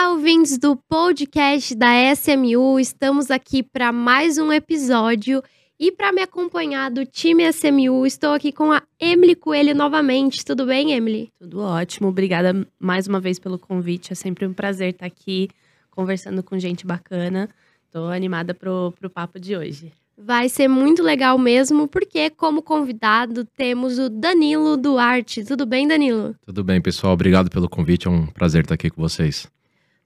Olá, ouvintes do podcast da SMU. Estamos aqui para mais um episódio e para me acompanhar do time SMU, estou aqui com a Emily Coelho novamente. Tudo bem, Emily? Tudo ótimo. Obrigada mais uma vez pelo convite. É sempre um prazer estar aqui conversando com gente bacana. Estou animada pro, pro papo de hoje. Vai ser muito legal mesmo, porque como convidado temos o Danilo Duarte. Tudo bem, Danilo? Tudo bem, pessoal. Obrigado pelo convite. É um prazer estar aqui com vocês.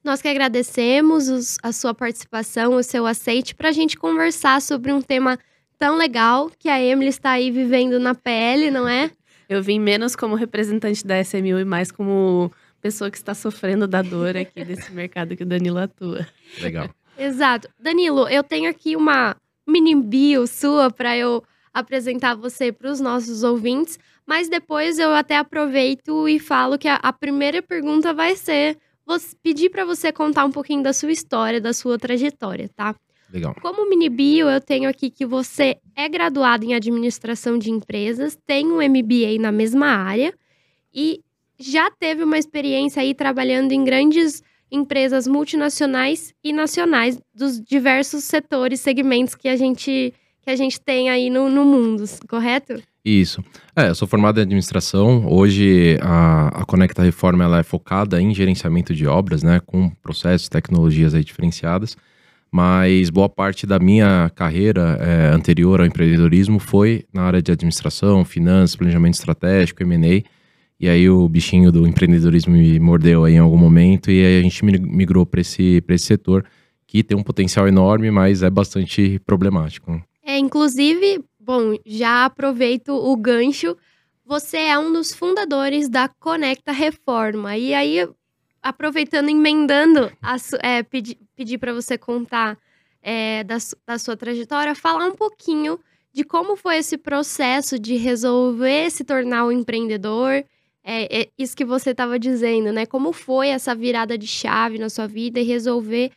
Nós que agradecemos os, a sua participação, o seu aceite para a gente conversar sobre um tema tão legal que a Emily está aí vivendo na pele, não é? Eu vim menos como representante da SMU e mais como pessoa que está sofrendo da dor aqui desse mercado que o Danilo atua. Legal. Exato. Danilo, eu tenho aqui uma mini bio sua para eu apresentar você para os nossos ouvintes, mas depois eu até aproveito e falo que a, a primeira pergunta vai ser você, pedir para você contar um pouquinho da sua história, da sua trajetória, tá? Legal. Como mini bio, eu tenho aqui que você é graduado em administração de empresas, tem um MBA na mesma área e já teve uma experiência aí trabalhando em grandes empresas multinacionais e nacionais dos diversos setores, segmentos que a gente, que a gente tem aí no, no mundo, correto? Isso. É, eu sou formado em administração. Hoje a, a Conecta Reforma ela é focada em gerenciamento de obras, né, com processos, tecnologias aí diferenciadas. Mas boa parte da minha carreira é, anterior ao empreendedorismo foi na área de administração, finanças, planejamento estratégico, M&A. E aí o bichinho do empreendedorismo me mordeu aí em algum momento e aí a gente migrou para esse, esse setor que tem um potencial enorme, mas é bastante problemático. É, inclusive, bom, já aproveito o gancho. Você é um dos fundadores da Conecta Reforma. E aí, aproveitando, emendando, a, é, pedir pedi para você contar é, da, da sua trajetória, falar um pouquinho de como foi esse processo de resolver se tornar um empreendedor é, é isso que você estava dizendo, né? Como foi essa virada de chave na sua vida e resolver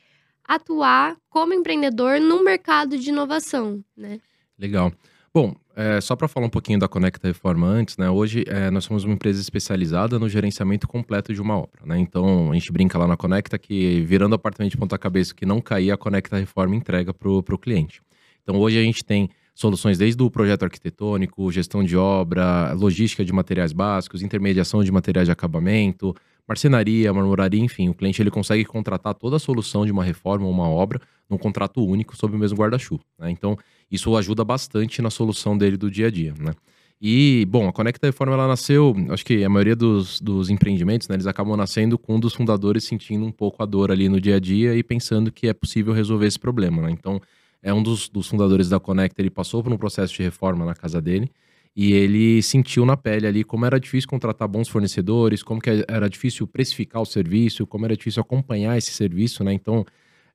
atuar como empreendedor no mercado de inovação, né? Legal. Bom, é, só para falar um pouquinho da Conecta Reforma antes, né? Hoje é, nós somos uma empresa especializada no gerenciamento completo de uma obra, né? Então a gente brinca lá na Conecta que virando apartamento de ponta cabeça que não cair, a Conecta Reforma entrega para o cliente. Então hoje a gente tem soluções desde o projeto arquitetônico, gestão de obra, logística de materiais básicos, intermediação de materiais de acabamento, marcenaria, marmoraria, enfim, o cliente ele consegue contratar toda a solução de uma reforma ou uma obra num contrato único sob o mesmo guarda-chuva. Né? Então, isso ajuda bastante na solução dele do dia a dia. Né? E, bom, a Conecta Reforma ela nasceu, acho que a maioria dos, dos empreendimentos, né, eles acabam nascendo com um dos fundadores sentindo um pouco a dor ali no dia a dia e pensando que é possível resolver esse problema. Né? Então, é um dos, dos fundadores da Conecta, ele passou por um processo de reforma na casa dele e ele sentiu na pele ali como era difícil contratar bons fornecedores, como que era difícil precificar o serviço, como era difícil acompanhar esse serviço, né? Então,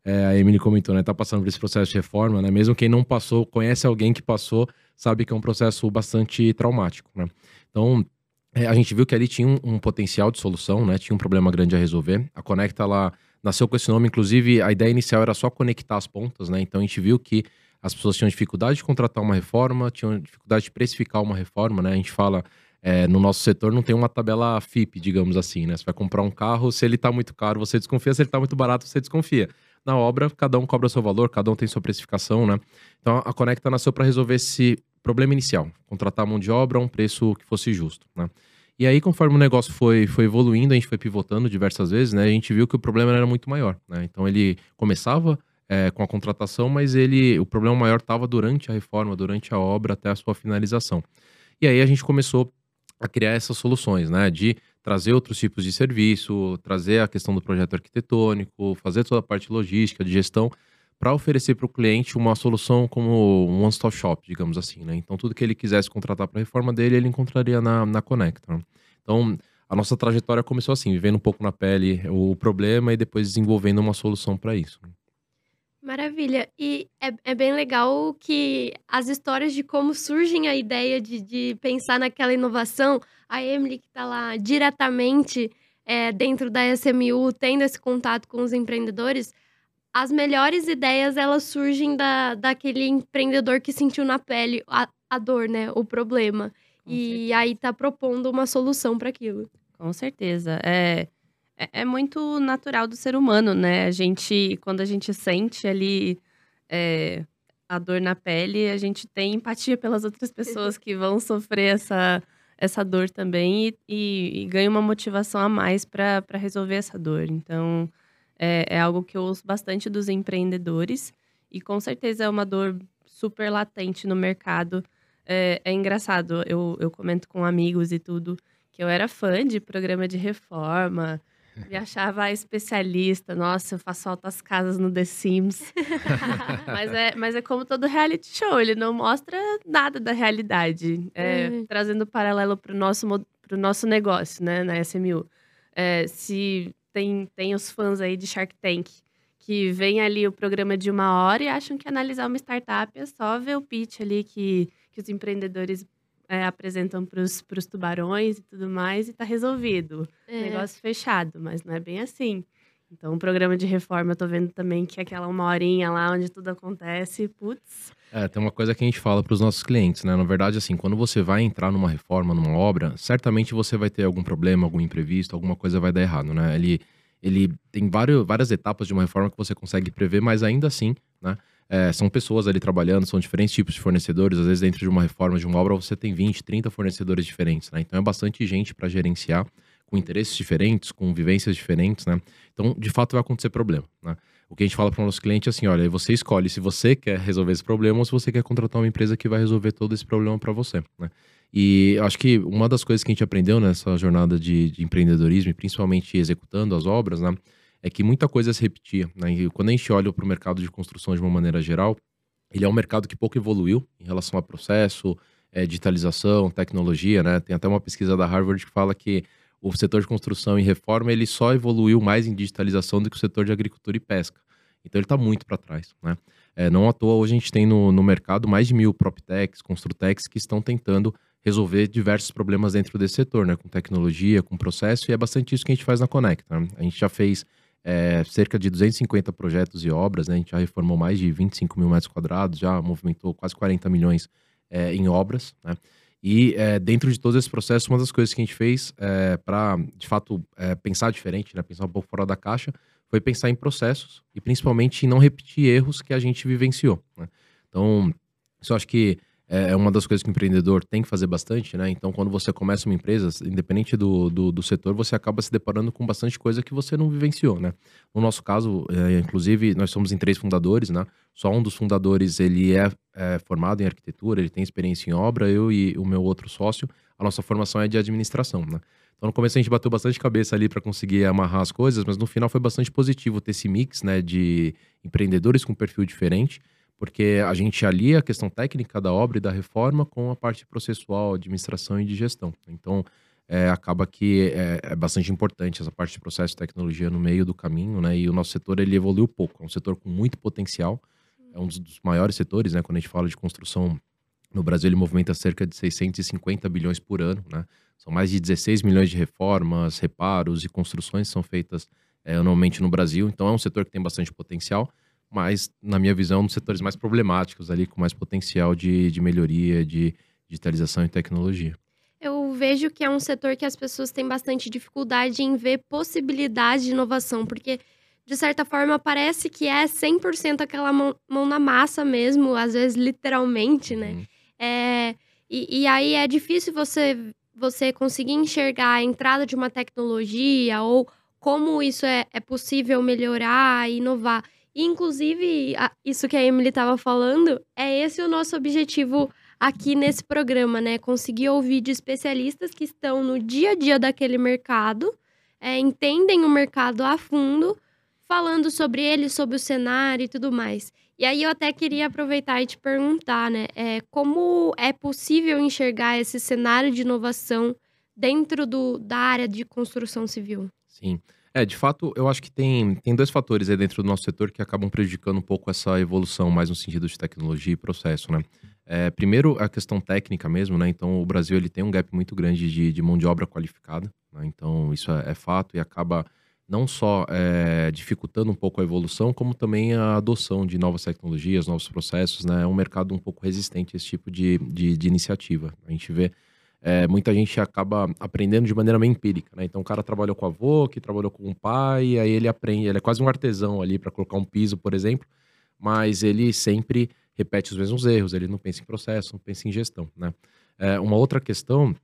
é, a Emily comentou, né? Tá passando por esse processo de reforma, né? Mesmo quem não passou, conhece alguém que passou, sabe que é um processo bastante traumático, né? Então, é, a gente viu que ali tinha um, um, potencial de solução, né? Tinha um problema grande a resolver. A Conecta, ela nasceu com esse nome. Inclusive, a ideia inicial era só conectar as pontas, né? Então a gente viu que as pessoas tinham dificuldade de contratar uma reforma, tinham dificuldade de precificar uma reforma, né? A gente fala, é, no nosso setor não tem uma tabela FIP, digamos assim, né? Você vai comprar um carro, se ele tá muito caro, você desconfia, se ele tá muito barato, você desconfia. Na obra, cada um cobra seu valor, cada um tem sua precificação, né? Então a Conecta nasceu para resolver esse problema inicial, contratar mão de obra a um preço que fosse justo, né? E aí, conforme o negócio foi, foi evoluindo, a gente foi pivotando diversas vezes, né? A gente viu que o problema era muito maior, né? Então ele começava é, com a contratação, mas ele o problema maior estava durante a reforma, durante a obra, até a sua finalização. E aí a gente começou a criar essas soluções, né? De trazer outros tipos de serviço, trazer a questão do projeto arquitetônico, fazer toda a parte logística, de gestão, para oferecer para o cliente uma solução como um one-stop shop, digamos assim, né? Então, tudo que ele quisesse contratar para a reforma dele, ele encontraria na, na Conecta. Né? Então, a nossa trajetória começou assim, vivendo um pouco na pele o problema e depois desenvolvendo uma solução para isso. Maravilha. E é, é, bem legal que as histórias de como surgem a ideia de, de pensar naquela inovação, a Emily que está lá diretamente é, dentro da SMU, tendo esse contato com os empreendedores, as melhores ideias elas surgem da, daquele empreendedor que sentiu na pele a, a dor, né? O problema. Com e certeza. aí tá propondo uma solução para aquilo. Com certeza. É, É, é muito natural do ser humano, né? A gente, quando a gente sente ali é, a dor na pele, a gente tem empatia pelas outras pessoas que vão sofrer essa, essa dor também e, e, e ganha uma motivação a mais para resolver essa dor. Então, é, é algo que eu ouço bastante dos empreendedores e com certeza é uma dor super latente no mercado. É, é engraçado, eu, eu comento com amigos e tudo, que eu era fã de programa de reforma, me achava especialista. Nossa, eu faço altas casas no The Sims. mas, é, mas é como todo reality show, ele não mostra nada da realidade. É, uhum. Trazendo paralelo para o nosso, pro nosso negócio, né, na SMU. É, se tem, tem os fãs aí de Shark Tank que vem ali o programa de uma hora e acham que analisar uma startup é só ver o pitch ali que, que os empreendedores é, apresentam para os tubarões e tudo mais e tá resolvido. É. Negócio fechado, mas não é bem assim. Então, o programa de reforma, eu tô vendo também que aquela uma horinha lá onde tudo acontece, putz. É, tem uma coisa que a gente fala para os nossos clientes, né? Na verdade, assim, quando você vai entrar numa reforma, numa obra, certamente você vai ter algum problema, algum imprevisto, alguma coisa vai dar errado, né? Ele, ele tem vários, várias etapas de uma reforma que você consegue prever, mas ainda assim, né? É, são pessoas ali trabalhando, são diferentes tipos de fornecedores. Às vezes, dentro de uma reforma, de uma obra, você tem 20, 30 fornecedores diferentes, né? Então, é bastante gente para gerenciar, com interesses diferentes, com vivências diferentes, né? Então, de fato, vai acontecer problema, né? O que a gente fala para o nosso cliente é assim: olha, você escolhe se você quer resolver esse problema ou se você quer contratar uma empresa que vai resolver todo esse problema para você, né? E acho que uma das coisas que a gente aprendeu nessa jornada de, de empreendedorismo, e principalmente executando as obras, né? É que muita coisa se repetia. Né? E quando a gente olha para o mercado de construção de uma maneira geral, ele é um mercado que pouco evoluiu em relação a processo, é, digitalização, tecnologia. Né? Tem até uma pesquisa da Harvard que fala que o setor de construção e reforma ele só evoluiu mais em digitalização do que o setor de agricultura e pesca. Então ele está muito para trás. Né? É, não à toa, hoje a gente tem no, no mercado mais de mil PropTechs, Construtecs que estão tentando resolver diversos problemas dentro desse setor, né? com tecnologia, com processo, e é bastante isso que a gente faz na Conecta. Né? A gente já fez é, cerca de 250 projetos e obras, né? A gente já reformou mais de 25 mil metros quadrados, já movimentou quase 40 milhões é, em obras, né? E é, dentro de todo esse processo, uma das coisas que a gente fez é, para, de fato, é, pensar diferente, né? pensar um pouco fora da caixa, foi pensar em processos e principalmente em não repetir erros que a gente vivenciou. Né? Então, isso eu acho que é, é uma das coisas que o empreendedor tem que fazer bastante, né? Então, quando você começa uma empresa, independente do, do, do setor, você acaba se deparando com bastante coisa que você não vivenciou, né? No nosso caso, é, inclusive, nós somos em três fundadores, né? Só um dos fundadores, ele é, é, formado em arquitetura, ele tem experiência em obra, eu e o meu outro sócio, a nossa formação é de administração, né? Então, no começo a gente bateu bastante cabeça ali para conseguir amarrar as coisas, mas no final foi bastante positivo ter esse mix, né, de empreendedores com perfil diferente, porque a gente alia a questão técnica da obra e da reforma com a parte processual, administração e de gestão. Então, é, acaba que é, é, bastante importante essa parte de processo e tecnologia no meio do caminho, né? E o nosso setor ele evoluiu pouco, é um setor com muito potencial, é um dos maiores setores, né? Quando a gente fala de construção no Brasil, ele movimenta cerca de 650 bilhões por ano, né? São mais de 16 milhões de reformas, reparos e construções que são feitas é, anualmente no Brasil. Então, é um setor que tem bastante potencial mas, na minha visão, um dos setores mais problemáticos ali, com mais potencial de, de melhoria, de digitalização e tecnologia. Eu vejo que é um setor que as pessoas têm bastante dificuldade em ver possibilidade de inovação, porque, de certa forma, parece que é 100% aquela mão, mão, na massa mesmo, às vezes literalmente, né? Uhum. É, e, e aí é difícil você, você conseguir enxergar a entrada de uma tecnologia ou como isso é, é possível melhorar Inclusive, isso que a Emily estava falando, é esse o nosso objetivo aqui nesse programa, né? Conseguir ouvir de especialistas que estão no dia a dia daquele mercado, é, entendem o mercado a fundo, falando sobre ele, sobre o cenário e tudo mais. E aí eu até queria aproveitar e te perguntar, né? É, como é possível enxergar esse cenário de inovação dentro do, da área de construção civil? Sim. É, de fato, eu acho que tem, tem dois fatores aí dentro do nosso setor que acabam prejudicando um pouco essa evolução, mais no sentido de tecnologia e processo, né? É, primeiro, a questão técnica mesmo, né? Então, o Brasil ele tem um gap muito grande de, de mão de obra qualificada, né? Então, isso é, é, fato e acaba não só é, dificultando um pouco a evolução, como também a adoção de novas tecnologias, novos processos, né? É um mercado um pouco resistente a esse tipo de, de, de iniciativa. A gente vê é, muita gente acaba aprendendo de maneira meio empírica, né? Então o cara trabalhou com o avô, que trabalhou com o pai, aí ele aprende, ele é quase um artesão ali para colocar um piso, por exemplo, mas ele sempre repete os mesmos erros, ele não pensa em processo, não pensa em gestão, né? É, uma outra questão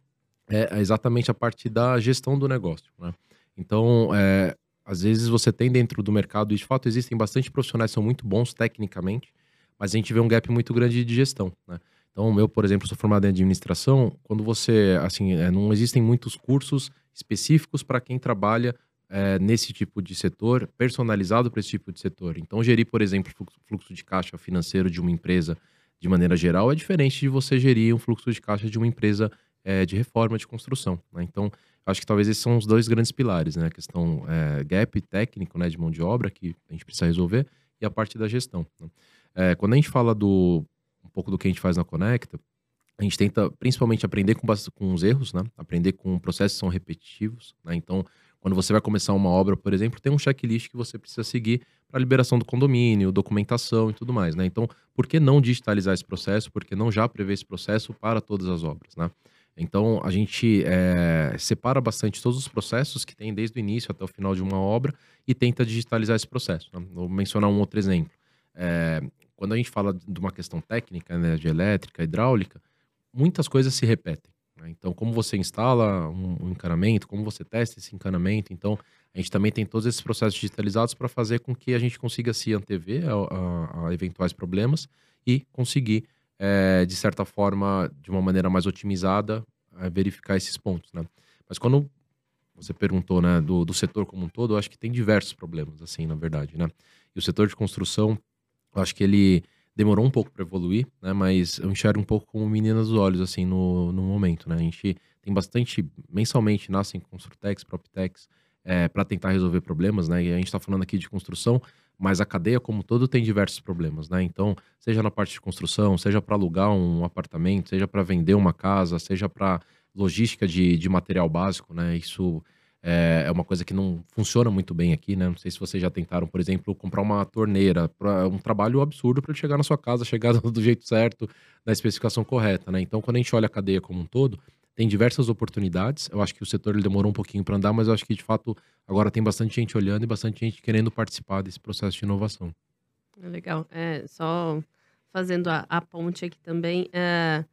é exatamente a parte da gestão do negócio, né? Então, é, às vezes você tem dentro do mercado, e de fato existem bastante profissionais que são muito bons tecnicamente, mas a gente vê um gap muito grande de gestão, né? Então, eu, por exemplo, sou formado em administração. Quando você, assim, é, não existem muitos cursos específicos para quem trabalha é, nesse tipo de setor, personalizado para esse tipo de setor. Então, gerir, por exemplo, fluxo de caixa financeiro de uma empresa de maneira geral é diferente de você gerir um fluxo de caixa de uma empresa é, de reforma de construção. Né? Então, acho que talvez esses são os dois grandes pilares, né? A questão é, gap técnico, né, de mão de obra que a gente precisa resolver e a parte da gestão. Né? É, quando a gente fala do um pouco do que a gente faz na Conecta, a gente tenta principalmente aprender com, com os erros, né? Aprender com processos que são repetitivos, né? Então, quando você vai começar uma obra, por exemplo, tem um checklist que você precisa seguir para liberação do condomínio, documentação e tudo mais, né? Então, por que não digitalizar esse processo? Por que não já prever esse processo para todas as obras, né? Então, a gente é, separa bastante todos os processos que tem desde o início até o final de uma obra e tenta digitalizar esse processo. Né? Vou mencionar um outro exemplo. É, quando a gente fala de uma questão técnica, né, de elétrica, hidráulica, muitas coisas se repetem. Né? Então, como você instala um, um, encanamento, como você testa esse encanamento. Então, a gente também tem todos esses processos digitalizados para fazer com que a gente consiga se antever a, a, a eventuais problemas e conseguir, é, de certa forma, de uma maneira mais otimizada, é, verificar esses pontos. Né? Mas quando você perguntou né, do, do setor como um todo, eu acho que tem diversos problemas, assim, na verdade. Né? E o setor de construção eu acho que ele demorou um pouco para evoluir, né? Mas eu enxergo um pouco como menina dos olhos, assim, no, no momento, né? A gente tem bastante, mensalmente, nascem Construtex, Proptex, é, para tentar resolver problemas, né? E a gente está falando aqui de construção, mas a cadeia como todo tem diversos problemas, né? Então, seja na parte de construção, seja para alugar um apartamento, seja para vender uma casa, seja para logística de, de material básico, né? Isso é, é uma coisa que não funciona muito bem aqui, né? Não sei se vocês já tentaram, por exemplo, comprar uma torneira. Pra, um trabalho absurdo para chegar na sua casa, chegar do jeito certo, na especificação correta, né? Então, quando a gente olha a cadeia como um todo, tem diversas oportunidades. Eu acho que o setor ele demorou um pouquinho para andar, mas eu acho que de fato agora tem bastante gente olhando e bastante gente querendo participar desse processo de inovação. Legal. É, só fazendo a, a ponte aqui também. É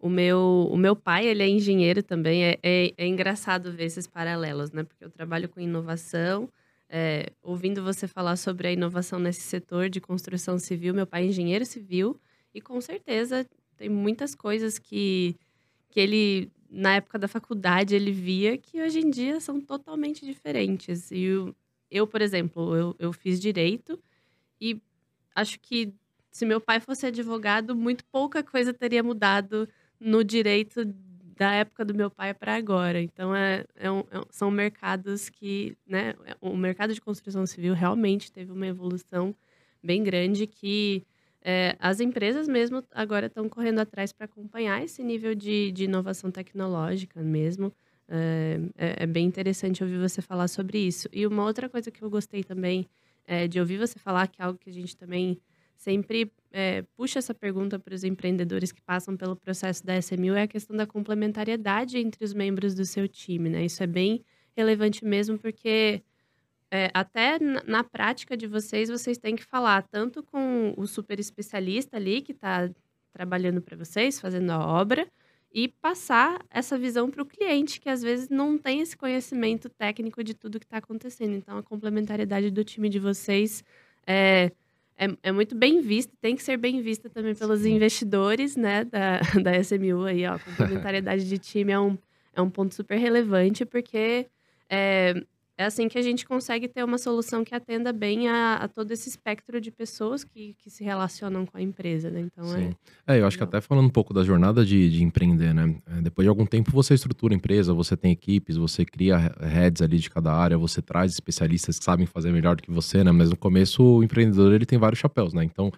o meu, o meu pai, ele é engenheiro também. É, é, é engraçado ver esses paralelos, né? Porque eu trabalho com inovação. É, ouvindo você falar sobre a inovação nesse setor de construção civil, meu pai é engenheiro civil e com certeza tem muitas coisas que, que ele, na época da faculdade, ele via que hoje em dia são totalmente diferentes. E eu, eu por exemplo, eu, eu fiz direito e acho que se meu pai fosse advogado, muito pouca coisa teria mudado no direito da época do meu pai para agora. Então, é, é, um, é, são mercados que, né, o mercado de construção civil realmente teve uma evolução bem grande que é, as empresas mesmo agora estão correndo atrás para acompanhar esse nível de, de inovação tecnológica mesmo. É, é, é, bem interessante ouvir você falar sobre isso. E uma outra coisa que eu gostei também é de ouvir você falar, que é algo que a gente também sempre é, puxa essa pergunta para os empreendedores que passam pelo processo da SMU é a questão da complementariedade entre os membros do seu time, né? Isso é bem relevante mesmo, porque é, até na, prática de vocês, vocês têm que falar tanto com o super especialista ali que está trabalhando para vocês, fazendo a obra, e passar essa visão para o cliente, que às vezes não tem esse conhecimento técnico de tudo que está acontecendo. Então, a complementariedade do time de vocês é é, é muito bem vista, tem que ser bem vista também pelos Sim. investidores, né, da, da SMU aí, ó. A complementariedade de time é um, é um ponto super relevante, porque é, é assim que a gente consegue ter uma solução que atenda bem a, a todo esse espectro de pessoas que, que se relacionam com a empresa, né? Então Sim. é. É, eu acho que até falando um pouco da jornada de, de empreender, né? É, depois de algum tempo você estrutura a empresa, você tem equipes, você cria heads ali de cada área, você traz especialistas que sabem fazer melhor do que você, né? Mas no começo o empreendedor ele tem vários chapéus, né? Então.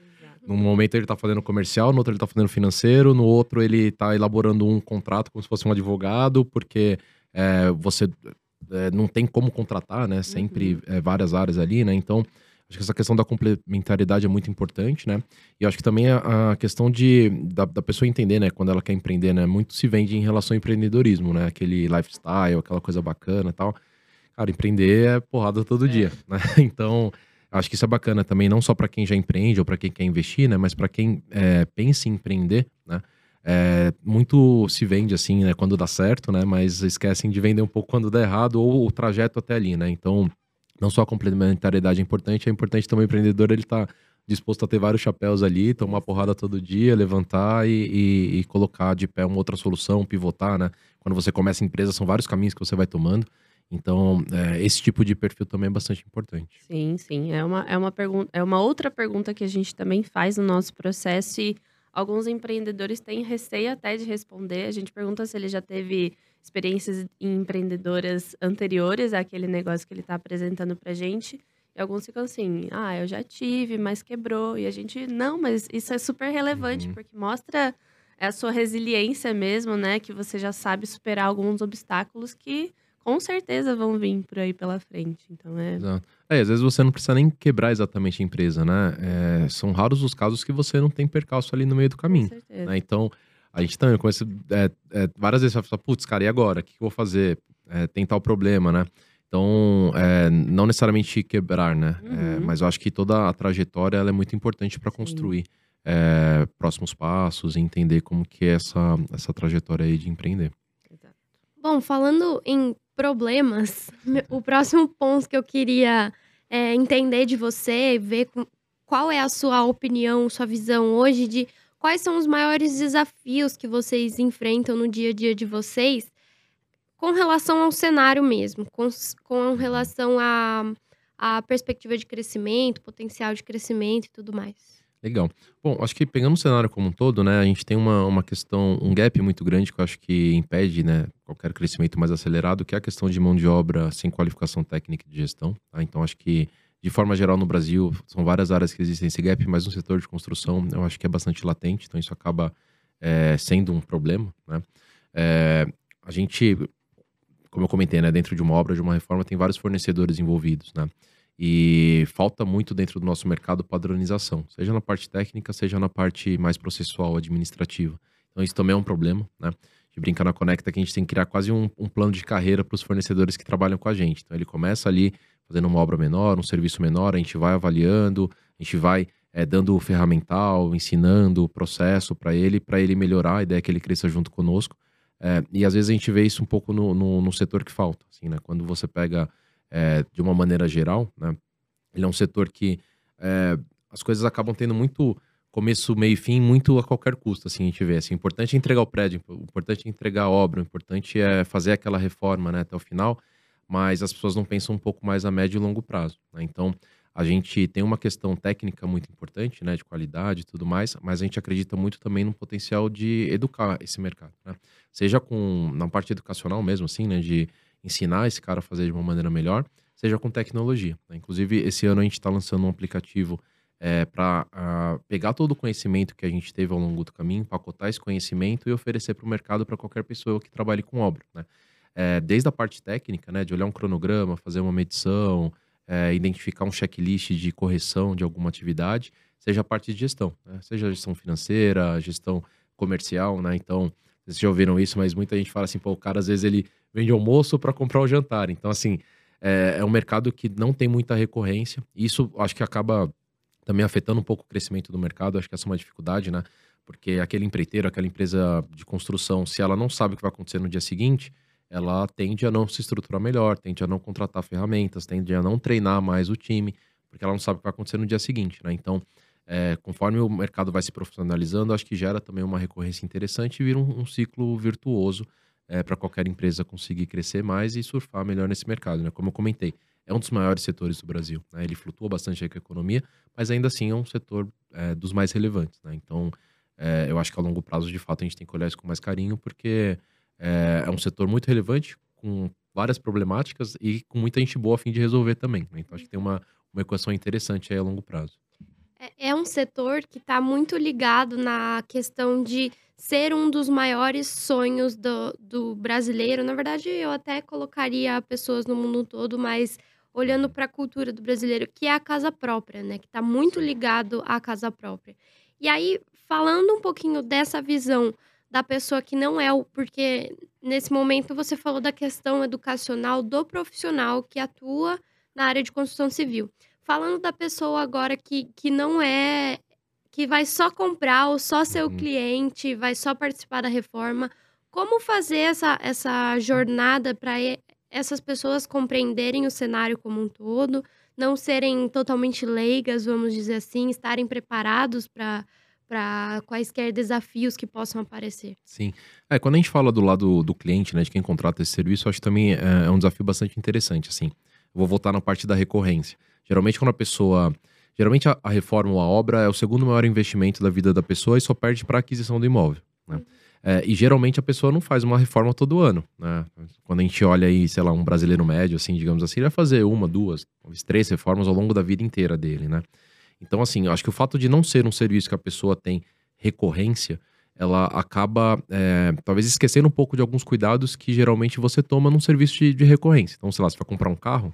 Num momento ele está fazendo comercial, no outro ele está fazendo financeiro, no outro ele está elaborando um contrato como se fosse um advogado, porque é, você é, não tem como contratar, né? Sempre uhum. é, várias áreas ali, né? Então, Acho que essa questão da complementariedade é muito importante, né? E acho que também a, a questão de, da, da, pessoa entender, né? Quando ela quer empreender, né? Muito se vende em relação ao empreendedorismo, né? Aquele lifestyle, aquela coisa bacana e tal. Cara, empreender é porrada todo é. dia, né? Então, acho que isso é bacana também, não só para quem já empreende ou para quem quer investir, né? Mas para quem é, pensa em empreender, né? É, muito se vende assim, né? Quando dá certo, né? Mas esquecem de vender um pouco quando dá errado ou o trajeto até ali, né? Então, não só a complementariedade é importante, é importante também o empreendedor ele tá disposto a ter vários chapéus ali, tomar porrada todo dia, levantar e, e, e, colocar de pé uma outra solução, pivotar, né? Quando você começa a empresa, são vários caminhos que você vai tomando. Então, é, esse tipo de perfil também é bastante importante. Sim, sim. É uma, é uma pergunta, é uma outra pergunta que a gente também faz no nosso processo e alguns empreendedores têm receio até de responder. A gente pergunta se ele já teve experiências empreendedoras anteriores àquele negócio que ele está apresentando para gente. E alguns ficam assim, ah, eu já tive, mas quebrou. E a gente, não, mas isso é super relevante, uhum. porque mostra a sua resiliência mesmo, né? Que você já sabe superar alguns obstáculos que com certeza vão vir por aí pela frente. Então é. Exato. É, às vezes você não precisa nem quebrar exatamente a empresa, né? É, são raros os casos que você não tem percalço ali no meio do caminho. Com certeza. Né? Então, a gente também começa. É, é, várias vezes vai falar, putz, cara, e agora? O que, eu vou fazer? É, tem tal problema, né? Então, é, não necessariamente quebrar, né? É, uhum. mas eu acho que toda a trajetória ela é muito importante para construir é, próximos passos e entender como que é essa, essa trajetória aí de empreender. Bom, falando em problemas, o próximo ponto que eu queria é, entender de você, ver qual é a sua opinião, sua visão hoje de quais são os maiores desafios que vocês enfrentam no dia a dia de vocês com relação ao cenário mesmo, com, com relação à a, a perspectiva de crescimento, potencial de crescimento e tudo mais. Legal. Bom, acho que pegando o cenário como um todo, né, a gente tem uma, uma questão, um gap muito grande que eu acho que impede, né, qualquer crescimento mais acelerado, que é a questão de mão de obra sem qualificação técnica de gestão. Tá? Então, acho que, de forma geral, no Brasil, são várias áreas que existem esse gap, mas no setor de construção, eu acho que é bastante latente, então isso acaba é, sendo um problema, né. É, a gente, como eu comentei, né, dentro de uma obra, de uma reforma, tem vários fornecedores envolvidos, né. E falta muito dentro do nosso mercado padronização, seja na parte técnica, seja na parte mais processual, administrativa. Então isso também é um problema, né? De brincar na Conecta que a gente tem que criar quase um, um plano de carreira para os fornecedores que trabalham com a gente. Então ele começa ali fazendo uma obra menor, um serviço menor, a gente vai avaliando, a gente vai é, dando ferramental, ensinando o processo para ele, para ele melhorar, a ideia é que ele cresça junto conosco. É, e às vezes a gente vê isso um pouco no, no, no setor que falta, assim, né? Quando você pega é, de uma maneira geral, né? Ele é um setor que é, as coisas acabam tendo muito começo, meio e fim, muito a qualquer custo, assim, a gente vê. Assim, o importante é entregar o prédio, o importante é entregar a obra, o importante é fazer aquela reforma né, até o final, mas as pessoas não pensam um pouco mais a médio e longo prazo. Né? Então, a gente tem uma questão técnica muito importante, né, de qualidade e tudo mais, mas a gente acredita muito também no potencial de educar esse mercado, né? Seja com na parte educacional mesmo, assim, né, de ensinar esse cara a fazer de uma maneira melhor, seja com tecnologia. Né? Inclusive, esse ano a gente está lançando um aplicativo é, para uh, ah, pegar todo o conhecimento que a gente teve ao longo do caminho, empacotar esse conhecimento e oferecer para o mercado para qualquer pessoa que trabalhe com obra. Né? É, desde a parte técnica, né, de olhar um cronograma, fazer uma medição, é, identificar um checklist de correção de alguma atividade, seja a parte de gestão, né? seja a gestão financeira, gestão comercial, né? Então, vocês já ouviram isso, mas muita gente fala assim, pô, o cara às vezes ele vende almoço para comprar o jantar. Então, assim, é, é, um mercado que não tem muita recorrência. Isso acho que acaba também afetando um pouco o crescimento do mercado. Acho que essa é uma dificuldade, né? Porque aquele empreiteiro, aquela empresa de construção, se ela não sabe o que vai acontecer no dia seguinte, ela tende a não se estruturar melhor, tende a não contratar ferramentas, tende a não treinar mais o time, porque ela não sabe o que vai acontecer no dia seguinte, né? Então, é, conforme o mercado vai se profissionalizando, acho que gera também uma recorrência interessante e vira um, um ciclo virtuoso é, para qualquer empresa conseguir crescer mais e surfar melhor nesse mercado. Né? Como eu comentei, é um dos maiores setores do Brasil. Né? Ele flutua bastante com a economia, mas ainda assim é um setor é, dos mais relevantes. Né? Então, é, eu acho que a longo prazo, de fato, a gente tem que olhar isso com mais carinho, porque é, é um setor muito relevante, com várias problemáticas e com muita gente boa a fim de resolver também. Né? Então, acho que tem uma, uma equação interessante aí a longo prazo. É, é um setor que está muito ligado na questão de ser um dos maiores sonhos do, do brasileiro. Na verdade, eu até colocaria pessoas no mundo todo, mas olhando para a cultura do brasileiro, que é a casa própria, né? Que está muito ligado à casa própria. E aí, falando um pouquinho dessa visão da pessoa que não é o. Porque nesse momento você falou da questão educacional do profissional que atua na área de construção civil. Falando da pessoa agora que, que não é. que vai só comprar ou só ser o Uhum. cliente, vai só participar da reforma. Como fazer essa, essa jornada para essas pessoas compreenderem o cenário como um todo, não serem totalmente leigas, vamos dizer assim, estarem preparados para para quaisquer desafios que possam aparecer. Sim. É, quando a gente fala do lado do cliente, né, de quem contrata esse serviço, acho que também é, é um desafio bastante interessante, assim. Vou voltar na parte da recorrência. Geralmente quando a pessoa... Geralmente a, a reforma ou a obra é o segundo maior investimento da vida da pessoa e só perde para a aquisição do imóvel, né? É, e geralmente a pessoa não faz uma reforma todo ano, né? Quando a gente olha aí, sei lá, um brasileiro médio, assim, digamos assim, ele vai fazer uma, duas, talvez três reformas ao longo da vida inteira dele, né? Então, assim, acho que o fato de não ser um serviço que a pessoa tem recorrência, ela acaba, é, talvez, esquecendo um pouco de alguns cuidados que geralmente você toma num serviço de, de recorrência. Então, sei lá, você vai comprar um carro,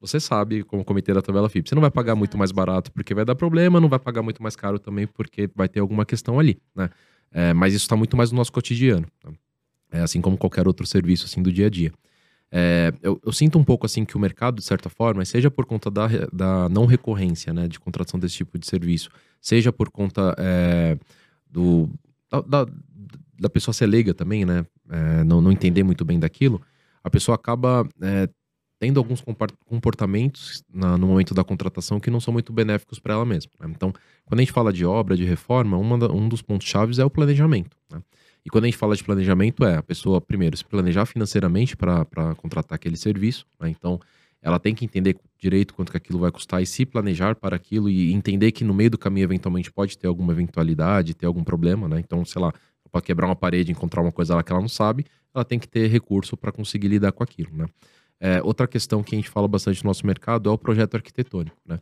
você sabe, como comitê da tabela FIP, você não vai pagar muito mais barato porque vai dar problema, não vai pagar muito mais caro também porque vai ter alguma questão ali, né? É, mas isso está muito mais no nosso cotidiano, tá? É, assim como qualquer outro serviço assim do dia a dia. É, eu, eu sinto um pouco assim que o mercado, de certa forma, seja por conta da, da não recorrência né, de contratação desse tipo de serviço, seja por conta é, do, da, da, da pessoa ser leiga também, né? é, não, não entender muito bem daquilo, a pessoa acaba é, tendo alguns compar- comportamentos na- no momento da contratação que não são muito benéficos para ela mesma. né? Então, quando a gente fala de obra, de reforma, da- um dos pontos chaves é o planejamento. né? E quando a gente fala de planejamento, é a pessoa, primeiro, se planejar financeiramente para contratar aquele serviço. né? Então, ela tem que entender direito quanto que aquilo vai custar e se planejar para aquilo e entender que no meio do caminho, eventualmente, pode ter alguma eventualidade, ter algum problema, né? Então, sei lá, para quebrar uma parede, encontrar uma coisa lá que ela não sabe, ela tem que ter recurso para conseguir lidar com aquilo, né? É, outra questão que a gente fala bastante no nosso mercado é o projeto arquitetônico, né?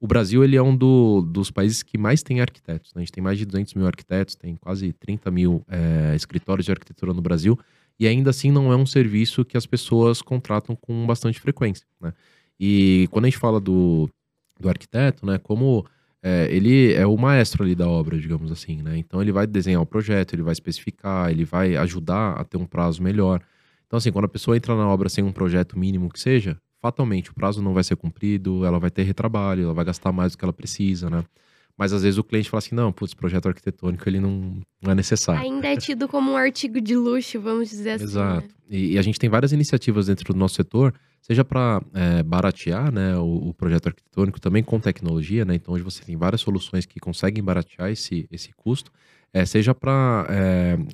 O Brasil, ele é um do- dos países que mais tem arquitetos, né? A gente tem mais de 200 mil arquitetos, tem quase 30 mil é, escritórios de arquitetura no Brasil, e ainda assim não é um serviço que as pessoas contratam com bastante frequência, né? E quando a gente fala do, do arquiteto, né, como é, ele é o maestro ali da obra, digamos assim, né? Então ele vai desenhar o projeto, ele vai especificar, ele vai ajudar a ter um prazo melhor. Então, assim, quando a pessoa entra na obra sem um projeto mínimo que seja, fatalmente o prazo não vai ser cumprido, ela vai ter retrabalho, ela vai gastar mais do que ela precisa, né? Mas às vezes o cliente fala assim, não, putz, projeto arquitetônico ele não, não é necessário. Ainda é tido como um artigo de luxo, vamos dizer assim. Exato. né? E, e a gente tem várias iniciativas dentro do nosso setor, seja para baratear né, o, o projeto arquitetônico também com tecnologia, né? Então hoje você tem várias soluções que conseguem baratear esse, esse custo, é, seja para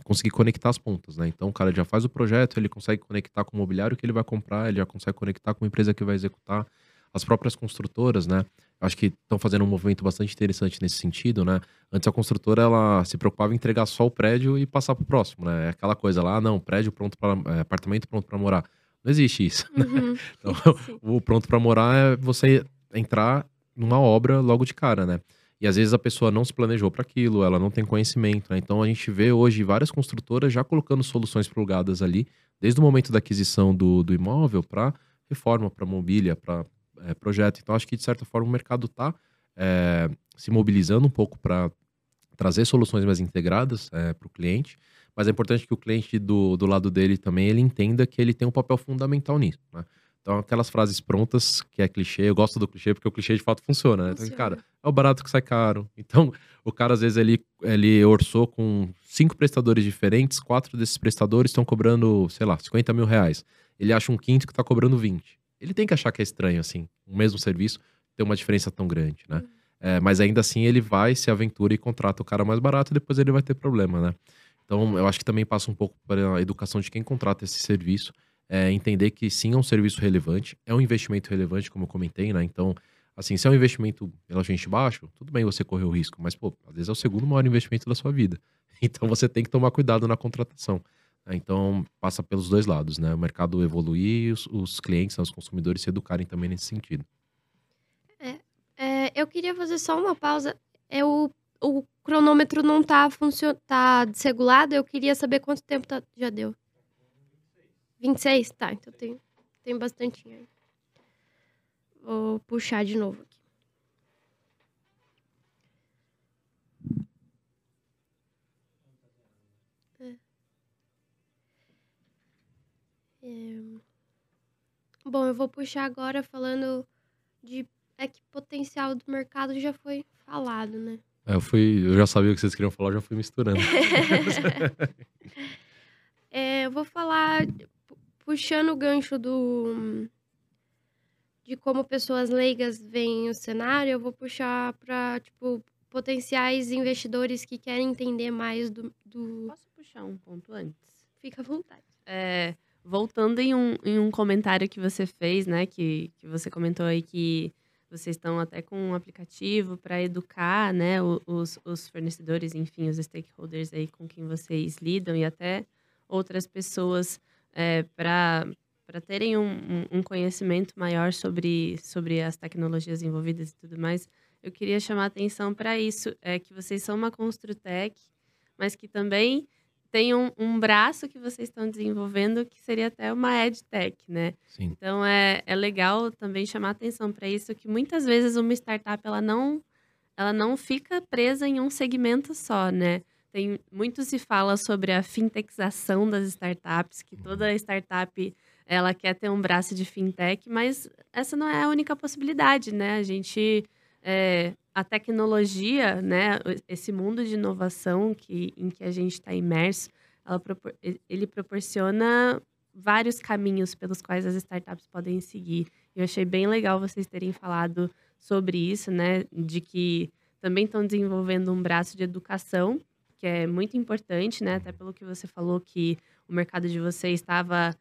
conseguir conectar as pontas, né? Então o cara já faz o projeto, ele consegue conectar com o mobiliário que ele vai comprar, ele já consegue conectar com a empresa que vai executar. As próprias construtoras, né? Acho que estão fazendo um movimento bastante interessante nesse sentido, né? Antes a construtora ela se preocupava em entregar só o prédio e passar para o próximo, né? É Aquela coisa lá, ah, não, prédio pronto para apartamento pronto para morar. Não existe isso. Uhum. Então, o pronto para morar é você entrar numa obra logo de cara, né? E às vezes a pessoa não se planejou para aquilo, ela não tem conhecimento, né? Então a gente vê hoje várias construtoras já colocando soluções plugadas ali, desde o momento da aquisição do, do imóvel para reforma, para mobília, para projeto. Então acho que de certa forma o mercado está se mobilizando um pouco para trazer soluções mais integradas para o cliente, mas é importante que o cliente do, do lado dele também ele entenda que ele tem um papel fundamental nisso, né? Então, aquelas frases prontas, que é clichê, eu gosto do clichê porque o clichê de fato funciona, né? Então, Funciona. cara, é o barato que sai caro. Então, o cara, às vezes, ele, ele orçou com cinco prestadores diferentes, quatro desses prestadores estão cobrando, sei lá, 50 mil reais. Ele acha um quinto que tá cobrando 20. Ele tem que achar que é estranho, assim, o mesmo serviço ter uma diferença tão grande, né? É, mas ainda assim, ele vai, se aventura e contrata o cara mais barato e depois ele vai ter problema, né? Então, eu acho que também passa um pouco para a educação de quem contrata esse serviço, é, entender que sim, é um serviço relevante, é um investimento relevante, como eu comentei, né? Então, assim, se é um investimento relativamente baixo, tudo bem você correr o risco, mas, pô, às vezes é o segundo maior investimento da sua vida. Então, você tem que tomar cuidado na contratação. né? Então, passa pelos dois lados, né? O mercado evoluir e os, os clientes, né, os consumidores se educarem também nesse sentido. É, eu queria fazer só uma pausa. É o, cronômetro não tá, tá desregulado. Eu queria saber quanto tempo tá- já deu. 26? Tá, então tem, tem bastante aí. Vou puxar de novo aqui. É. É. Bom, eu vou puxar agora falando de. É que potencial do mercado já foi falado, né? É, eu fui, eu já sabia o que vocês queriam falar, já fui misturando. É, eu vou falar puxando o gancho do de como pessoas leigas veem o cenário, eu vou puxar para tipo potenciais investidores que querem entender mais do, do... Posso puxar um ponto antes? fica à vontade. É, voltando em um, em um comentário que você fez, né? Que, que você comentou aí que vocês estão até com um aplicativo para educar, né? Os, os fornecedores, enfim, os stakeholders aí com quem vocês lidam e até outras pessoas para para terem um, um- conhecimento maior sobre, sobre as tecnologias envolvidas e tudo mais. Eu queria chamar a atenção para isso, é que vocês são uma Construtec, mas que também tem um, um braço que vocês estão desenvolvendo que seria até uma EdTech, né? Sim. Então é, é legal também chamar atenção para isso, que muitas vezes uma startup ela não, ela não fica presa em um segmento só, né? Tem, muito se fala sobre a fintechização das startups, que toda startup ela quer ter um braço de fintech, mas essa não é a única possibilidade, né? A gente é, a tecnologia, né, esse mundo de inovação que, em que a gente está imerso, ela ele proporciona vários caminhos pelos quais as startups podem seguir. Eu achei bem legal vocês terem falado sobre isso, né, de que também estão desenvolvendo um braço de educação, que é muito importante, né, até pelo que você falou que o mercado de vocês estava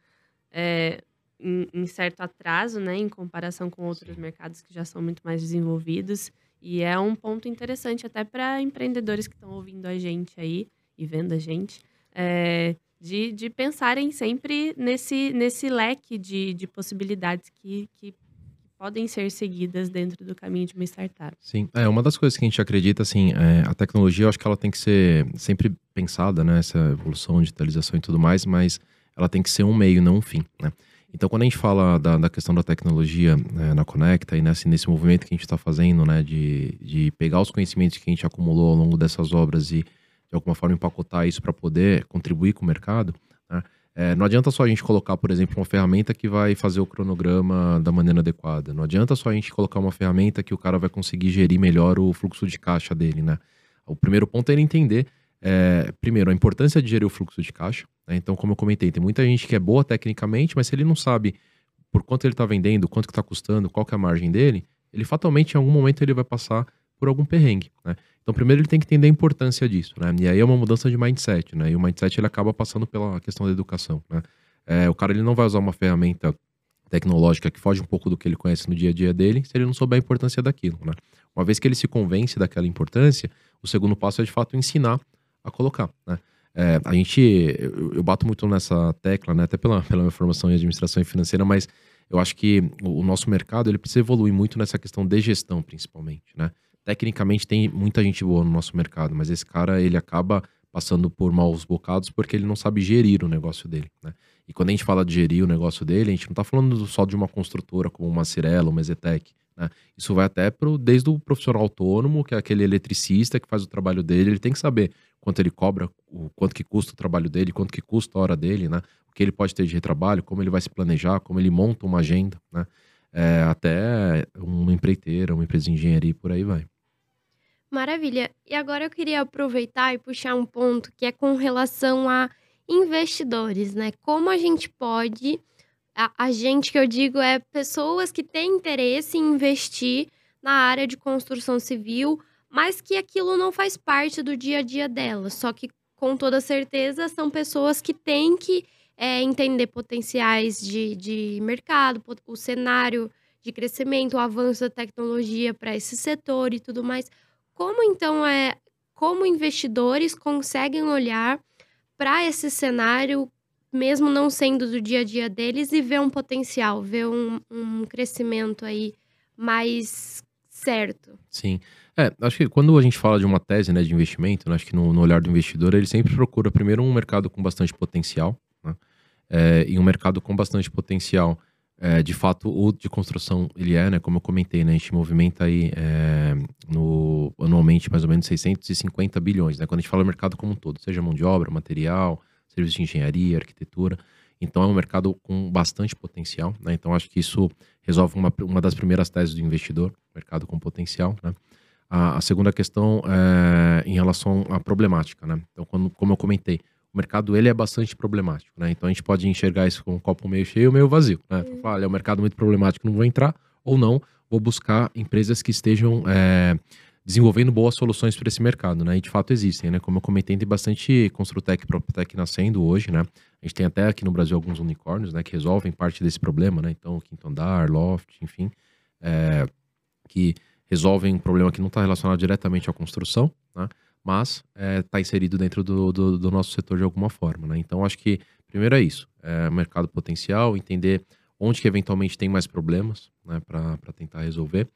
é, em, em certo atraso, né, em comparação com outros Sim. mercados que já são muito mais desenvolvidos. E é um ponto interessante até para empreendedores que estão ouvindo a gente aí e vendo a gente, é, de, de pensarem sempre nesse, nesse leque de, de possibilidades que, que podem ser seguidas dentro do caminho de uma startup. Sim, é uma das coisas que a gente acredita, assim, é, a tecnologia, eu acho que ela tem que ser sempre pensada, né, essa evolução, digitalização e tudo mais, mas ela tem que ser um meio, não um fim, né? Então, quando a gente fala da, da questão da tecnologia né, na Conecta e nesse, nesse movimento que a gente está fazendo, né, de, de pegar os conhecimentos que a gente acumulou ao longo dessas obras e, de alguma forma, empacotar isso para poder contribuir com o mercado, né, é, não adianta só a gente colocar, por exemplo, uma ferramenta que vai fazer o cronograma da maneira adequada. Não adianta só a gente colocar uma ferramenta que o cara vai conseguir gerir melhor o fluxo de caixa dele, né? O primeiro ponto é ele entender, é, primeiro, a importância de gerir o fluxo de caixa. né? Então, como eu comentei, tem muita gente que é boa tecnicamente, mas se ele não sabe por quanto ele está vendendo, quanto que está custando, qual que é a margem dele, ele fatalmente, em algum momento, ele vai passar por algum perrengue, né? Então, primeiro ele tem que entender a importância disso, né? E aí é uma mudança de mindset, né? E o mindset ele acaba passando pela questão da educação, né? É, o cara ele não vai usar uma ferramenta tecnológica que foge um pouco do que ele conhece no dia a dia dele, se ele não souber a importância daquilo, né? Uma vez que ele se convence daquela importância, o segundo passo é de fato ensinar a colocar, né? É, a gente, eu, eu bato muito nessa tecla, né? Até pela, pela minha formação em administração e financeira, mas eu acho que o, o nosso mercado ele precisa evoluir muito nessa questão de gestão, principalmente, né? Tecnicamente tem muita gente boa no nosso mercado, mas esse cara ele acaba passando por maus bocados porque ele não sabe gerir o negócio dele, né? E quando a gente fala de gerir o negócio dele, a gente não está falando só de uma construtora como uma Cirela, uma Zetec, né? Isso vai até pro, desde o profissional autônomo, que é aquele eletricista que faz o trabalho dele, ele tem que saber quanto ele cobra, o quanto que custa o trabalho dele, quanto que custa a hora dele, né? O que ele pode ter de retrabalho, como ele vai se planejar, como ele monta uma agenda, né? É, até uma empreiteira, uma empresa de engenharia e por aí vai. Maravilha. E agora eu queria aproveitar e puxar um ponto que é com relação a investidores, né? Como a gente pode. A, a gente que eu digo é pessoas que têm interesse em investir na área de construção civil, mas que aquilo não faz parte do dia a dia delas. Só que, com toda certeza, são pessoas que têm que é, entender potenciais de, de mercado, o cenário de crescimento, o avanço da tecnologia para esse setor e tudo mais. Como então é, como investidores conseguem olhar para esse cenário, mesmo não sendo do dia a dia deles, e ver um potencial, ver um, um crescimento aí mais certo? Sim. É, acho que quando a gente fala de uma tese né, de investimento, né, acho que no, no olhar do investidor, ele sempre procura primeiro um mercado com bastante potencial, né? É, e um mercado com bastante potencial é, de fato, o de construção, ele é, né? Como eu comentei, né? A gente movimenta aí é, no, anualmente mais ou menos 650 bilhões, né? Quando a gente fala mercado como um todo, seja mão de obra, material, serviço de engenharia, arquitetura. Então é um mercado com bastante potencial, né? Então acho que isso resolve uma, uma das primeiras teses do investidor, mercado com potencial, né? A, a segunda questão é em relação à problemática, né? Então, quando, como eu comentei, o mercado ele é bastante problemático, né? Então a gente pode enxergar isso com um copo meio cheio ou meio vazio, né? Então, é um mercado muito problemático, não vou entrar, ou não, vou buscar empresas que estejam é, desenvolvendo boas soluções para esse mercado, né? E de fato existem, né? Como eu comentei, tem bastante Construtec e Proptec nascendo hoje, né? A gente tem até aqui no Brasil alguns unicórnios, né? Que resolvem parte desse problema, né? Então, Quinto Andar, Loft, enfim, é, que resolvem um problema que não está relacionado diretamente à construção, né? Mas está é, tá inserido dentro do, do, do, nosso setor de alguma forma. Né? Então, acho que primeiro é isso: é mercado potencial, entender onde que eventualmente tem mais problemas né, para tentar resolver.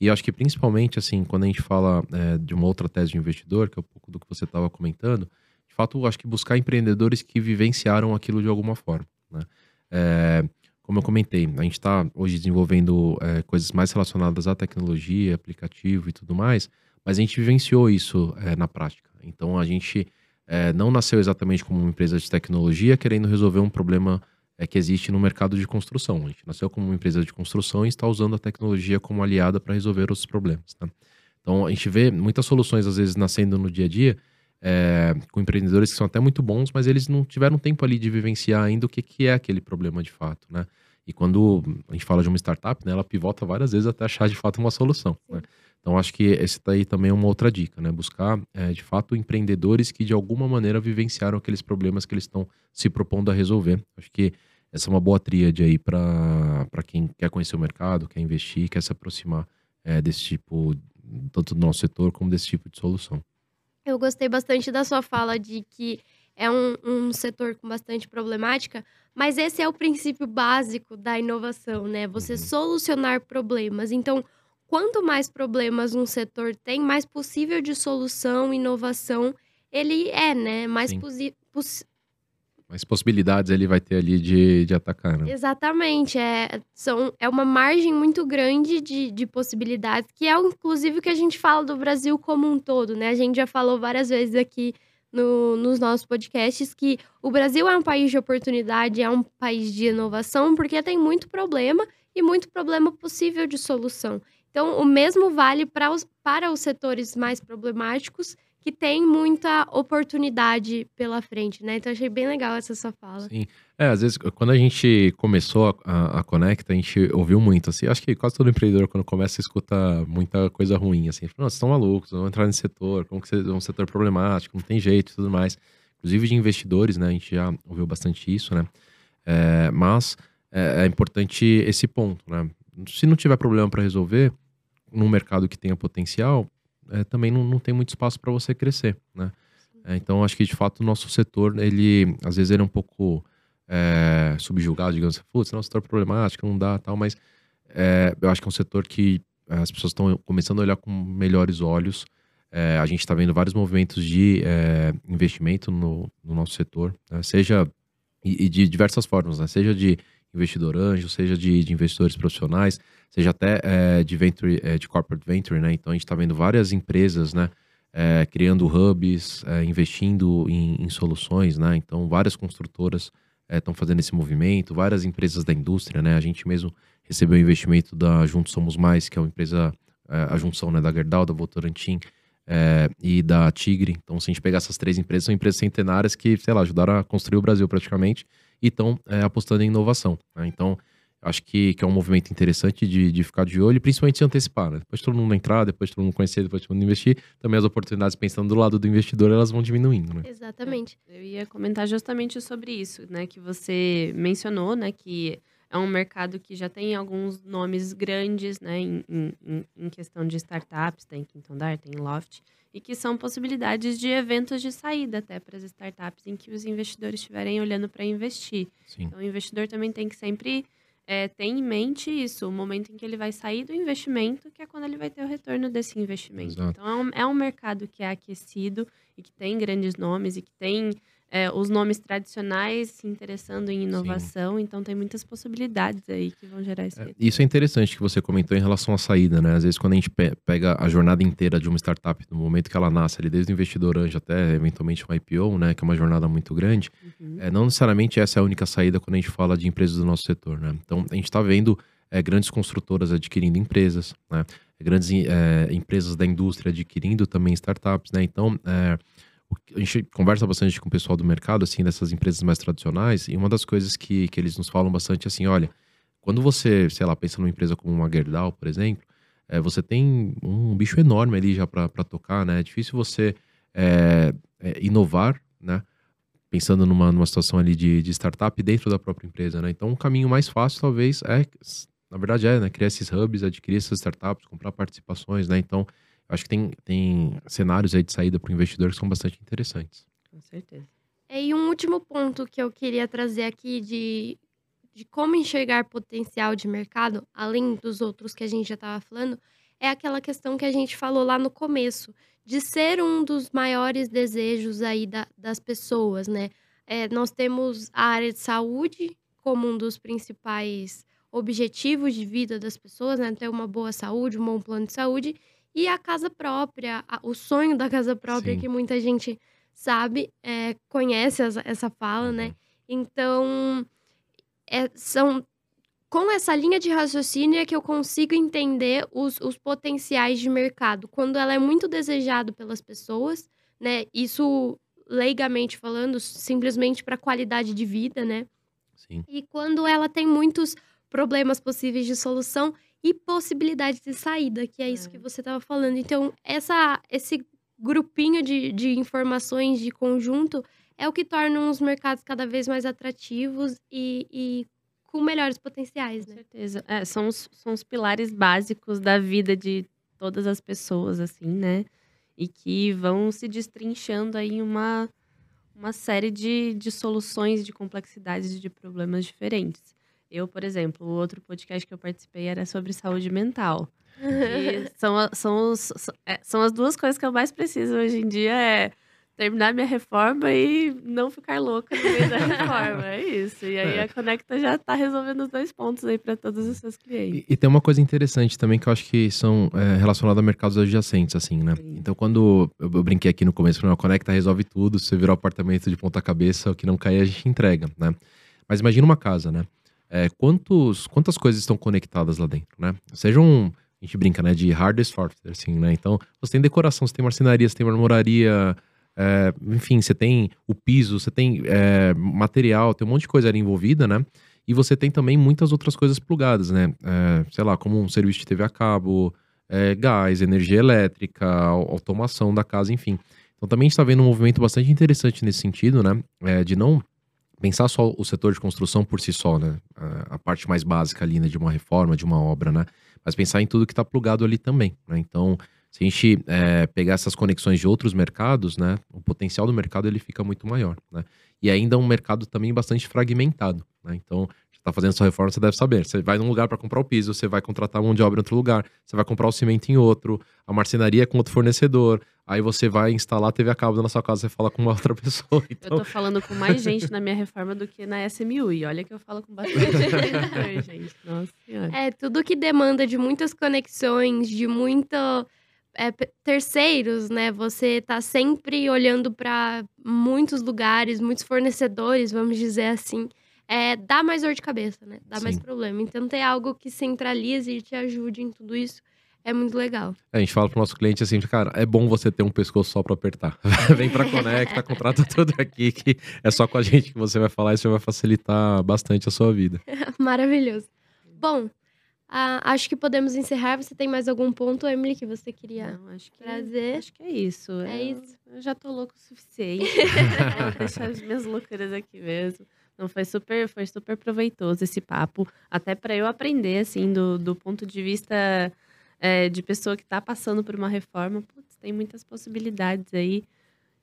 E acho que principalmente, assim, quando a gente fala é, de uma outra tese de investidor, que é um pouco do que você estava comentando, de fato, acho que buscar empreendedores que vivenciaram aquilo de alguma forma. Né? É, como eu comentei, a gente está hoje desenvolvendo é, coisas mais relacionadas à tecnologia, aplicativo e tudo mais, mas a gente vivenciou isso é, na prática. Então a gente é, não nasceu exatamente como uma empresa de tecnologia querendo resolver um problema é, que existe no mercado de construção. A gente nasceu como uma empresa de construção e está usando a tecnologia como aliada para resolver outros problemas. Tá? Então a gente vê muitas soluções às vezes nascendo no dia a dia é, com empreendedores que são até muito bons, mas eles não tiveram tempo ali de vivenciar ainda o que, que é aquele problema de fato, né? E quando a gente fala de uma startup, né, ela pivota várias vezes até achar de fato uma solução. Né? Então acho que esse daí também é uma outra dica, né? Buscar é, de fato empreendedores que de alguma maneira vivenciaram aqueles problemas que eles estão se propondo a resolver. Acho que essa é uma boa tríade aí para quem quer conhecer o mercado, quer investir, quer se aproximar é, desse tipo, tanto do nosso setor como desse tipo de solução. Eu gostei bastante da sua fala de que é um, um setor com bastante problemática, mas esse é o princípio básico da inovação, né? Você uhum. solucionar problemas. Então, quanto mais problemas um setor tem, mais possível de solução, inovação ele é, né? Mais possível mais possibilidades ele vai ter ali de, de atacar, né? Exatamente. É, são, é uma margem muito grande de, de possibilidades, que é inclusive o que a gente fala do Brasil como um todo, né? A gente já falou várias vezes aqui no, nos nossos podcasts que o Brasil é um país de oportunidade, é um país de inovação, porque tem muito problema e muito problema possível de solução. Então, o mesmo vale para os, para os setores mais problemáticos que tem muita oportunidade pela frente, né? Então achei bem legal essa sua fala. Sim. É, às vezes, quando a gente começou a, a Conecta, a gente ouviu muito, assim, acho que quase todo empreendedor, quando começa, escuta muita coisa ruim, assim, Nossa, vocês estão malucos, vão entrar nesse setor, como que é um setor problemático, não tem jeito e tudo mais. Inclusive de investidores, né? A gente já ouviu bastante isso, né? É, mas é, é importante esse ponto, né? Se não tiver problema para resolver, num mercado que tenha potencial, é, também não, não tem muito espaço para você crescer, né? É, então, acho que de fato o nosso setor, ele às vezes ele é um pouco é, subjugado, digamos assim, putz, não é um setor problemático, não dá tal, mas é, eu acho que é um setor que as pessoas estão começando a olhar com melhores olhos. É, a gente está vendo vários movimentos de é, investimento no, no, nosso setor, né? seja e, e, de diversas formas, né? seja de investidor anjo, seja de, de investidores profissionais, seja até é, de venture, é, de corporate venture, né? Então a gente está vendo várias empresas, né? É, criando hubs, é, investindo em, em, soluções, né? Então várias construtoras estão é, fazendo esse movimento, várias empresas da indústria, né? A gente mesmo recebeu o investimento da Juntos Somos Mais, que é uma empresa, é, a junção né, da Gerdau, da Votorantim e da Tigre. Então se a gente pegar essas três empresas, são empresas centenárias que, sei lá, ajudaram a construir o Brasil praticamente e estão apostando em inovação. Né? Então acho que, que é um movimento interessante de, de ficar de olho e principalmente se antecipar. Né? Depois todo mundo entrar, depois todo mundo conhecer, depois todo mundo investir, também as oportunidades pensando do lado do investidor, elas vão diminuindo, né? Exatamente. Eu ia comentar justamente sobre isso, né? Que você mencionou, né? Que é um mercado que já tem alguns nomes grandes, né? Em, em, em questão de startups, tem Quinton Dar, tem Loft, e que são possibilidades de eventos de saída até para as startups em que os investidores estiverem olhando para investir. Sim. Então, o investidor também tem que sempre é, tem em mente isso, o momento em que ele vai sair do investimento, que é quando ele vai ter o retorno desse investimento. Exato. Então, é um, é um, mercado que é aquecido e que tem grandes nomes e que tem é, os nomes tradicionais se interessando em inovação, então tem muitas possibilidades aí que vão gerar esse. É, isso é interessante que você comentou em relação à saída, né? Às vezes, quando a gente pe pega a jornada inteira de uma startup, no momento que ela nasce, ali, desde o investidor anjo até eventualmente um IPO, né? Que é uma jornada muito grande, uhum. é, não necessariamente essa é a única saída quando a gente fala de empresas do nosso setor, né? Então, a gente está vendo é, grandes construtoras adquirindo empresas, né? Grandes é, empresas da indústria adquirindo também startups, né? Então, é, a gente conversa bastante com o pessoal do mercado, assim, dessas empresas mais tradicionais, e uma das coisas que, que eles nos falam bastante é assim, olha, quando você, sei lá, pensa numa empresa como uma Gerdau, por exemplo, é, você tem um bicho enorme ali já para tocar, né? É difícil você é, é, inovar, né? Pensando numa, numa situação ali de, de startup dentro da própria empresa, né? Então, um caminho mais fácil, talvez, é, na verdade, é, né? Criar esses hubs, adquirir essas startups, comprar participações, né? Então, acho que tem, tem cenários aí de saída para o investidor que são bastante interessantes. Com certeza. E um último ponto que eu queria trazer aqui de, de como enxergar potencial de mercado, além dos outros que a gente já estava falando, é aquela questão que a gente falou lá no começo, de ser um dos maiores desejos aí da, das pessoas, né? É, nós temos a área de saúde como um dos principais objetivos de vida das pessoas, né? Ter uma boa saúde, um bom plano de saúde. E a casa própria, a, o sonho da casa própria, Sim. que muita gente sabe, é, conhece essa, essa fala, né? uhum. né? Então, é, são com essa linha de raciocínio é que eu consigo entender os, os potenciais de mercado. Quando ela é muito desejada pelas pessoas, né? Isso, leigamente falando, simplesmente para qualidade de vida, né? Sim. E quando ela tem muitos problemas possíveis de solução e possibilidades de saída, que é isso é. que você estava falando. Então, essa, esse grupinho de, de informações de conjunto é o que torna os mercados cada vez mais atrativos e, e com melhores potenciais, né? Com certeza. É, são, os, são os pilares básicos da vida de todas as pessoas, assim, né? E que vão se destrinchando aí em uma, uma série de, de soluções de complexidades de problemas diferentes. Eu, por exemplo, o outro podcast que eu participei era sobre saúde mental. E são, são, os, é, são as duas coisas que eu mais preciso hoje em dia é terminar minha reforma e não ficar louca no meio da reforma. É isso. E aí é. a Conecta já está resolvendo os dois pontos aí para todos os seus clientes. E, e, tem uma coisa interessante também que eu acho que são é, relacionadas a mercados adjacentes, assim, né? Sim. Então, quando eu, eu, brinquei aqui no começo, a Conecta resolve tudo, se você virar o apartamento de ponta cabeça, o que não cair a gente entrega, né? Mas imagina uma casa, né? É, quantos, quantas coisas estão conectadas lá dentro, né? Sejam, a gente brinca, né, de hardware e software, assim, né? Então, você tem decoração, você tem marcenaria, você tem marmoraria, é, enfim, você tem o piso, você tem é, material, tem um monte de coisa ali envolvida, né? E você tem também muitas outras coisas plugadas, né? É, sei lá, como um serviço de TV a cabo, é, gás, energia elétrica, automação da casa, enfim. Então também está vendo um movimento bastante interessante nesse sentido, né? É, de não pensar só o setor de construção por si só, né? A, a parte mais básica ali, né? De uma reforma, de uma obra, né? Mas pensar em tudo que está plugado ali também, né? Então, se a gente é, pegar essas conexões de outros mercados, né? O potencial do mercado ele fica muito maior, né? E ainda é um mercado também bastante fragmentado, né? Então, está fazendo sua reforma, você deve saber. Você vai num lugar para comprar o piso, você vai contratar mão de obra em outro lugar, você vai comprar o cimento em outro, a marcenaria com outro fornecedor, aí você vai instalar a TV a cabo na sua casa, você fala com uma outra pessoa. Então... Eu tô falando com mais gente na minha reforma do que na SMU, e olha que eu falo com bastante gente. Nossa senhora. É, tudo que demanda de muitas conexões, de muito é, terceiros, né? Você tá sempre olhando para muitos lugares, muitos fornecedores, vamos dizer assim é, dá mais dor de cabeça, né? Dá Sim. mais problema. Então, ter algo que centralize e te ajude em tudo isso é muito legal. É, a gente fala pro nosso cliente assim, cara, é bom você ter um pescoço só para apertar. Vem pra Conecta, contrata tudo aqui, que é só com a gente que você vai falar, isso vai facilitar bastante a sua vida. Maravilhoso. Bom, ah, acho que podemos encerrar. Você tem mais algum ponto, Emily, que você queria Não, acho que, trazer? Acho que é isso. É eu, isso. Eu já tô louco o suficiente. Vou deixar as minhas loucuras aqui mesmo. Não, foi super, foi super proveitoso esse papo. Até para eu aprender, assim, do, do ponto de vista é, de pessoa que está passando por uma reforma. Putz, tem muitas possibilidades aí.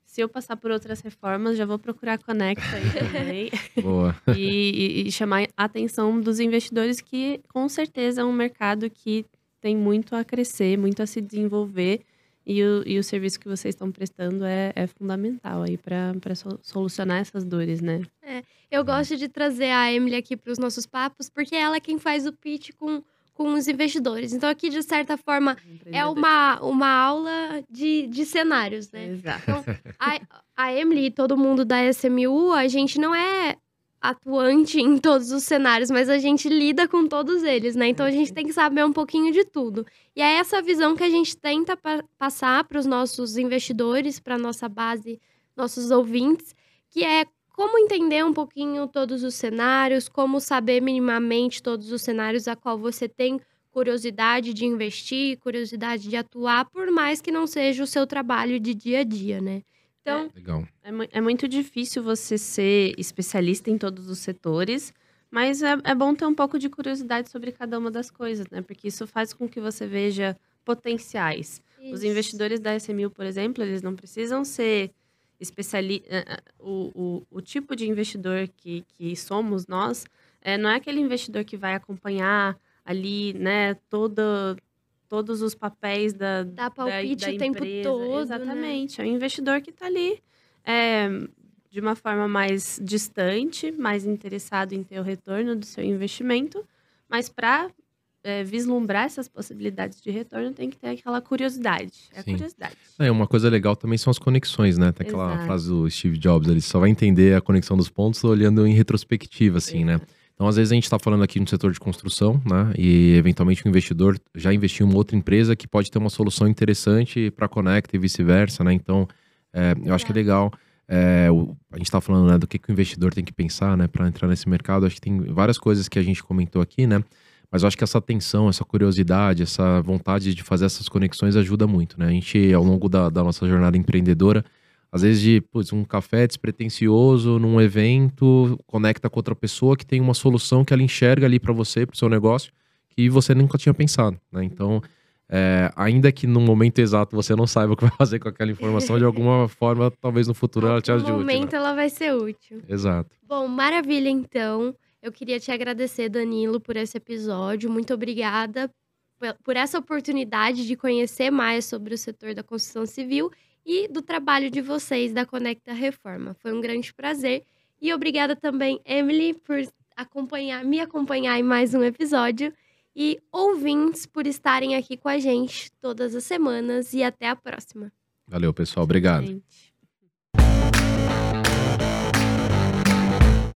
Se eu passar por outras reformas, já vou procurar a Conecta aí também. Boa. e, e, e chamar a atenção dos investidores, que com certeza é um mercado que tem muito a crescer, muito a se desenvolver E o, e o serviço que vocês estão prestando é, é fundamental aí para solucionar essas dores, né? Eu gosto de trazer a Emily aqui para os nossos papos, porque ela é quem faz o pitch com, com os investidores. Então, aqui, de certa forma, é uma, uma aula de, de cenários, né? Exato. Então, a, a Emily e todo mundo da SMU, a gente não é atuante em todos os cenários, mas a gente lida com todos eles, né? Então a gente tem que saber um pouquinho de tudo. E é essa visão que a gente tenta pa passar para os nossos investidores, para nossa base, nossos ouvintes, que é como entender um pouquinho todos os cenários, como saber minimamente todos os cenários a qual você tem curiosidade de investir, curiosidade de atuar, por mais que não seja o seu trabalho de dia a dia, né? Então, Legal. É, mu- é muito difícil você ser especialista em todos os setores, mas é, é bom ter um pouco de curiosidade sobre cada uma das coisas, né? Porque isso faz com que você veja potenciais. Os isso. investidores da SMU, por exemplo, eles não precisam ser especialistas. O, o, o tipo de investidor que, que somos nós é, não é aquele investidor que vai acompanhar ali, né, toda, todos os papéis da, Dá da, palpite da o tempo empresa. todo, né? Exatamente. É um investidor que está ali é, de uma forma mais distante, mais interessado em ter o retorno do seu investimento, mas para vislumbrar essas possibilidades de retorno tem que ter aquela curiosidade. É Sim. curiosidade. É, uma coisa legal também são as conexões, né? Tem aquela Exato. frase do Steve Jobs, ele só vai entender a conexão dos pontos olhando em retrospectiva, assim, né? Então, às vezes, a gente está falando aqui no setor de construção, né? E, eventualmente, o investidor já investiu em uma outra empresa que pode ter uma solução interessante para a Conecta e vice-versa, né? Então, é, eu acho que é legal. é, o- a gente está falando né, do que, que o investidor tem que pensar, né? Para entrar nesse mercado. Acho que tem várias coisas que a gente comentou aqui, né? Mas eu acho que essa atenção, essa curiosidade, essa vontade de fazer essas conexões ajuda muito, né? A gente, ao longo da, da nossa jornada empreendedora, às vezes de putz, um café despretensioso num evento, conecta com outra pessoa que tem uma solução que ela enxerga ali para você, para o seu negócio, que você nunca tinha pensado, né? Então, é, ainda que no momento exato você não saiba o que vai fazer com aquela informação, de alguma forma, talvez no futuro ela te No ajude. né? momento ela vai ser útil. Exato. Bom, maravilha então. Eu queria te agradecer, Danilo, por esse episódio. Muito obrigada por essa oportunidade de conhecer mais sobre o setor da construção civil e do trabalho de vocês da Conecta Reforma. Foi um grande prazer. E obrigada também, Emily, por acompanhar, me acompanhar em mais um episódio. E ouvintes por estarem aqui com a gente todas as semanas. E até a próxima. Valeu, pessoal. Obrigado. Gente.